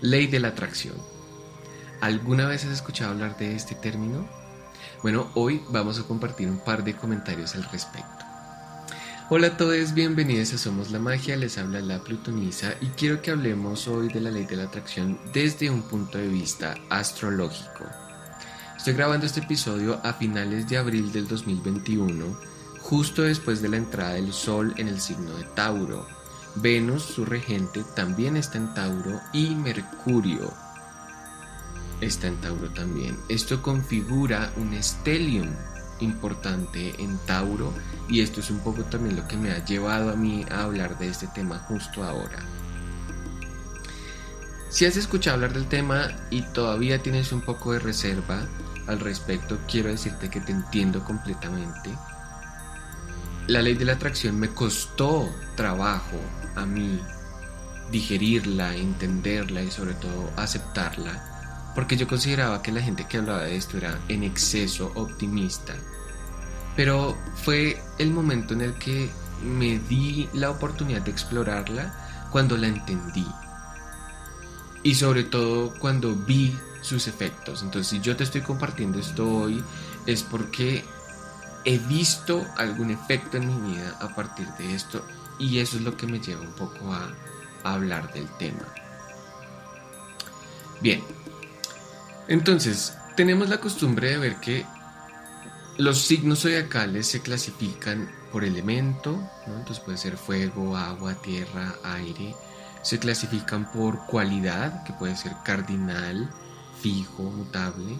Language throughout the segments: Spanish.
Ley de la atracción. ¿Alguna vez has escuchado hablar de este término? Bueno, hoy vamos a compartir un par de comentarios al respecto. Hola a todos, bienvenidos a Somos la Magia, les habla la Plutonisa y quiero que hablemos hoy de la ley de la atracción desde un punto de vista astrológico. Estoy grabando este episodio a finales de abril del 2021, justo después de la entrada del Sol en el signo de Tauro. Venus, su regente, también está en Tauro y Mercurio está en Tauro también. Esto configura un stellium importante en Tauro y esto es un poco también lo que me ha llevado a mí a hablar de este tema justo ahora. Si has escuchado hablar del tema y todavía tienes un poco de reserva al respecto, quiero decirte que te entiendo completamente. La ley de la atracción me costó trabajo a mí digerirla, entenderla y sobre todo aceptarla porque yo consideraba que la gente que hablaba de esto era en exceso optimista. Pero fue el momento en el que me di la oportunidad de explorarla cuando la entendí. Y sobre todo cuando vi sus efectos. Entonces si yo te estoy compartiendo esto hoy es porque he visto algún efecto en mi vida a partir de esto y eso es lo que me lleva un poco a, hablar del tema. Bien, entonces, tenemos la costumbre de ver que los signos zodiacales se clasifican por elemento, entonces puede ser fuego, agua, tierra, aire. Se clasifican por cualidad, que puede ser cardinal, fijo, mutable.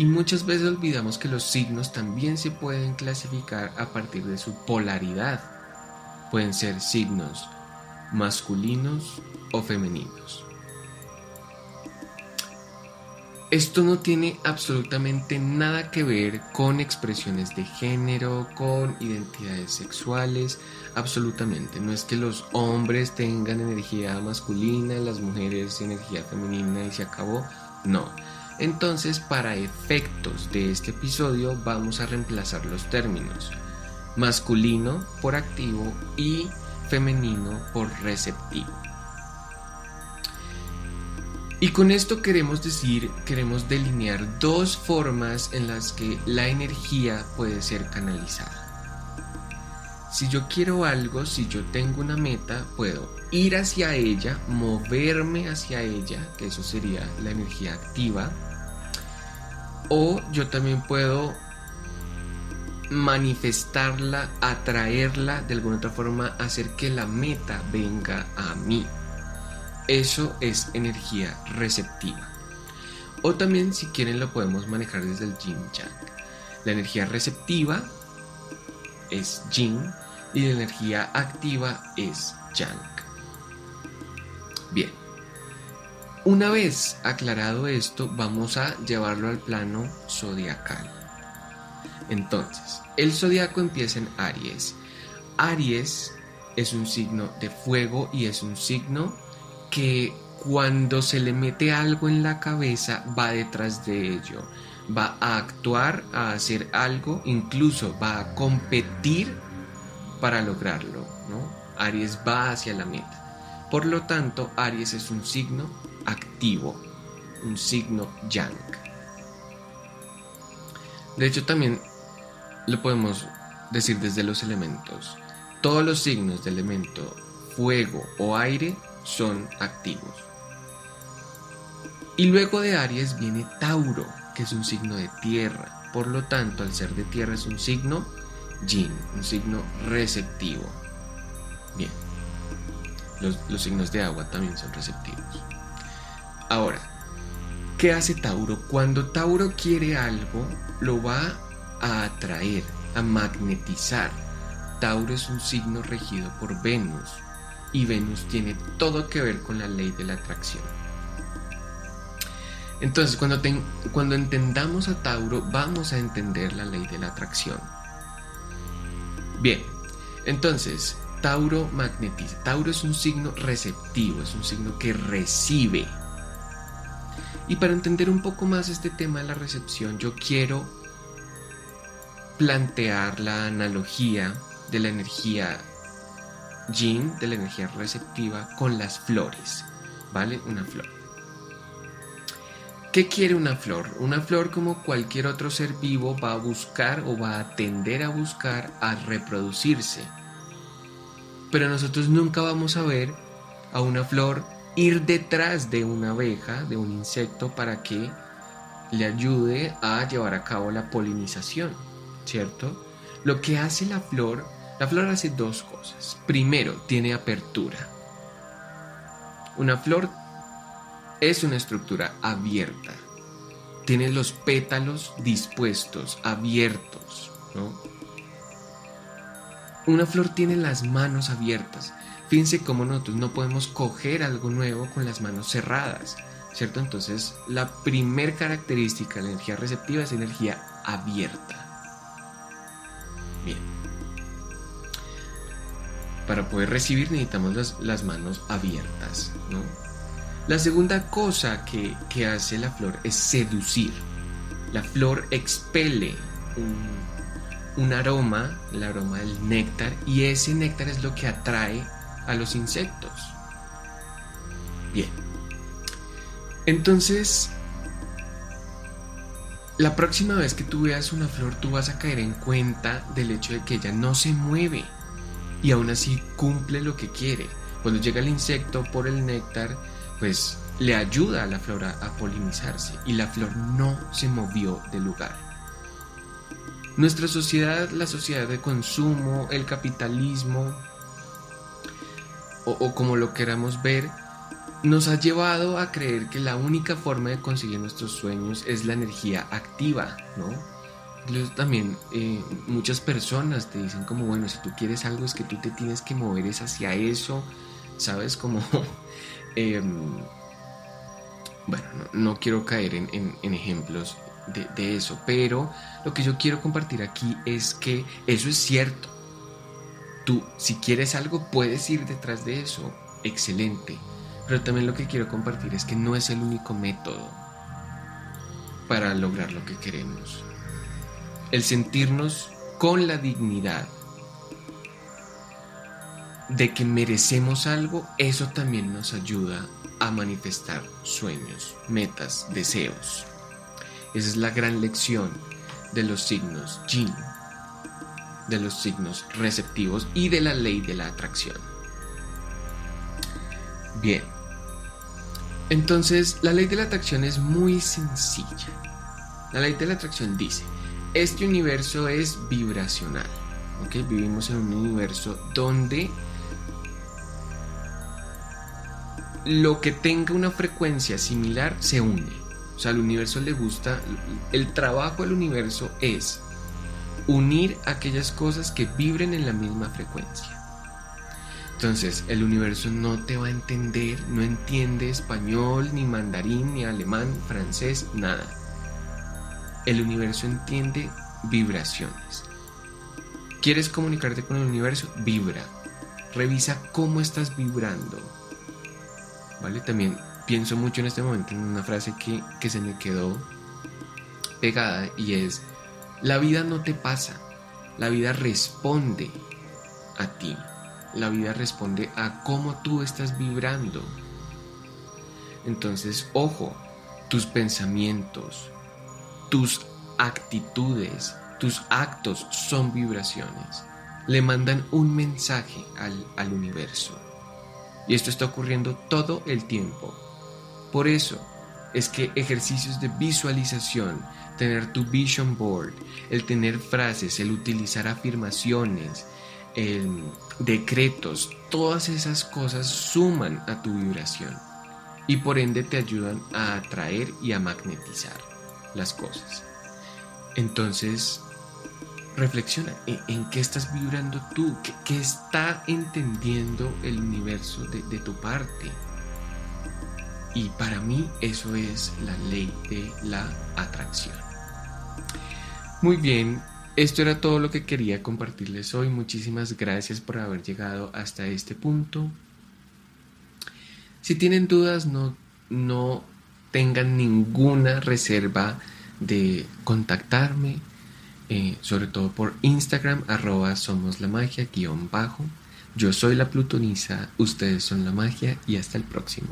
Y muchas veces olvidamos que los signos también se pueden clasificar a partir de su polaridad. Pueden ser signos masculinos o femeninos. Esto no tiene absolutamente nada que ver con expresiones de género, con identidades sexuales, absolutamente. No es que los hombres tengan energía masculina, las mujeres energía femenina y se acabó. No. Entonces, para efectos de este episodio vamos a reemplazar los términos masculino por activo y femenino por receptivo. Y con esto queremos decir, queremos delinear dos formas en las que la energía puede ser canalizada. Si yo quiero algo, si yo tengo una meta, puedo ir hacia ella, moverme hacia ella, que eso sería la energía activa. O yo también puedo manifestarla, atraerla, de alguna otra forma, hacer que la meta venga a mí. Eso es energía receptiva. O también si quieren lo podemos manejar desde el yin yang. La energía receptiva es yin y la energía activa es yang. Bien. Una vez aclarado esto, vamos a llevarlo al plano zodiacal. Entonces, el zodiaco empieza en Aries. Aries es un signo de fuego y es un signo que cuando se le mete algo en la cabeza va detrás de ello, va a actuar, a hacer algo, incluso va a competir para lograrlo, ¿no? Aries va hacia la meta. Por lo tanto, Aries es un signo activo, un signo yang. De hecho, también lo podemos decir desde los elementos. Todos los signos de elemento fuego o aire son activos. Y luego de Aries viene Tauro, que es un signo de tierra. Por lo tanto, al ser de tierra es un signo yin, un signo receptivo. Bien, los, los signos de agua también son receptivos. Ahora, ¿qué hace Tauro? Cuando Tauro quiere algo, lo va a atraer, a magnetizar. Tauro es un signo regido por Venus, y Venus tiene todo que ver con la ley de la atracción. Entonces, cuando, cuando entendamos a Tauro, vamos a entender la ley de la atracción. Bien, entonces, Tauro magnetiza. Tauro es un signo receptivo, es un signo que recibe. Y para entender un poco más este tema de la recepción, yo quiero plantear la analogía de la energía yin de la energía receptiva con las flores, ¿vale? Una flor. ¿Qué quiere una flor? Una flor como cualquier otro ser vivo va a buscar o va a tender a buscar a reproducirse. Pero nosotros nunca vamos a ver a una flor ir detrás de una abeja, de un insecto, para que le ayude a llevar a cabo la polinización, ¿cierto? Lo que hace la flor, la flor hace dos cosas. Primero, tiene apertura. Una flor es una estructura abierta. Tiene los pétalos dispuestos, abiertos, ¿no? Una flor tiene las manos abiertas. Fíjense cómo nosotros no podemos coger algo nuevo con las manos cerradas, ¿cierto? Entonces, la primer característica de la energía receptiva es energía abierta. Bien. Para poder recibir necesitamos las, las manos abiertas, ¿no? La segunda cosa que, que, hace la flor es seducir. La flor expele un, un aroma, el aroma del néctar, y ese néctar es lo que atrae a los insectos. Bien. Entonces, la próxima vez que tú veas una flor, tú vas a caer en cuenta del hecho de que ella no se mueve y aún así cumple lo que quiere. Cuando llega el insecto por el néctar, pues le ayuda a la flora a polinizarse y la flor no se movió del lugar. Nuestra sociedad, la sociedad de consumo, el capitalismo, o, como lo queramos ver, nos ha llevado a creer que la única forma de conseguir nuestros sueños es la energía activa, ¿no? Incluso también eh, muchas personas te dicen como, bueno, si tú quieres algo es que tú te tienes que mover es hacia eso, ¿sabes? Como, em, bueno, no, quiero caer en, ejemplos de, eso, pero lo que yo quiero compartir aquí es que eso es cierto, Tú, si quieres algo, puedes ir detrás de eso. Excelente. Pero también lo que quiero compartir es que no es el único método para lograr lo que queremos. El sentirnos con la dignidad de que merecemos algo, eso también nos ayuda a manifestar sueños, metas, deseos. Esa es la gran lección de los signos Jin de los signos receptivos y de la ley de la atracción. Bien, entonces la ley de la atracción es muy sencilla. La ley de la atracción dice, este universo es vibracional. ¿ok? Vivimos en un universo donde lo que tenga una frecuencia similar se une. O sea, al universo le gusta, el trabajo del universo es unir aquellas cosas que vibren en la misma frecuencia. Entonces, el universo no te va a entender, no entiende español, ni mandarín, ni alemán, francés, nada. El universo entiende vibraciones. ¿Quieres comunicarte con el universo? Vibra. Revisa cómo estás vibrando. ¿Vale? También pienso mucho en este momento en una frase que, que se me quedó pegada y es, la vida no te pasa, la vida responde a ti, la vida responde a cómo tú estás vibrando. Entonces, ojo, tus pensamientos, tus actitudes, tus actos son vibraciones. Le mandan un mensaje al, al universo. Y esto está ocurriendo todo el tiempo. Por eso es que ejercicios de visualización, tener tu vision board, el tener frases, el utilizar afirmaciones, el decretos, todas esas cosas suman a tu vibración y por ende te ayudan a atraer y a magnetizar las cosas. Entonces, reflexiona en, qué estás vibrando tú, qué, está entendiendo el universo de tu parte. Y para mí eso es la ley de la atracción. Muy bien, esto era todo lo que quería compartirles hoy. Muchísimas gracias por haber llegado hasta este punto. Si tienen dudas, no, no tengan ninguna reserva de contactarme, eh, sobre todo por Instagram, arroba somos la magia, guion bajo. Yo soy la plutonisa, ustedes son la magia y hasta el próximo.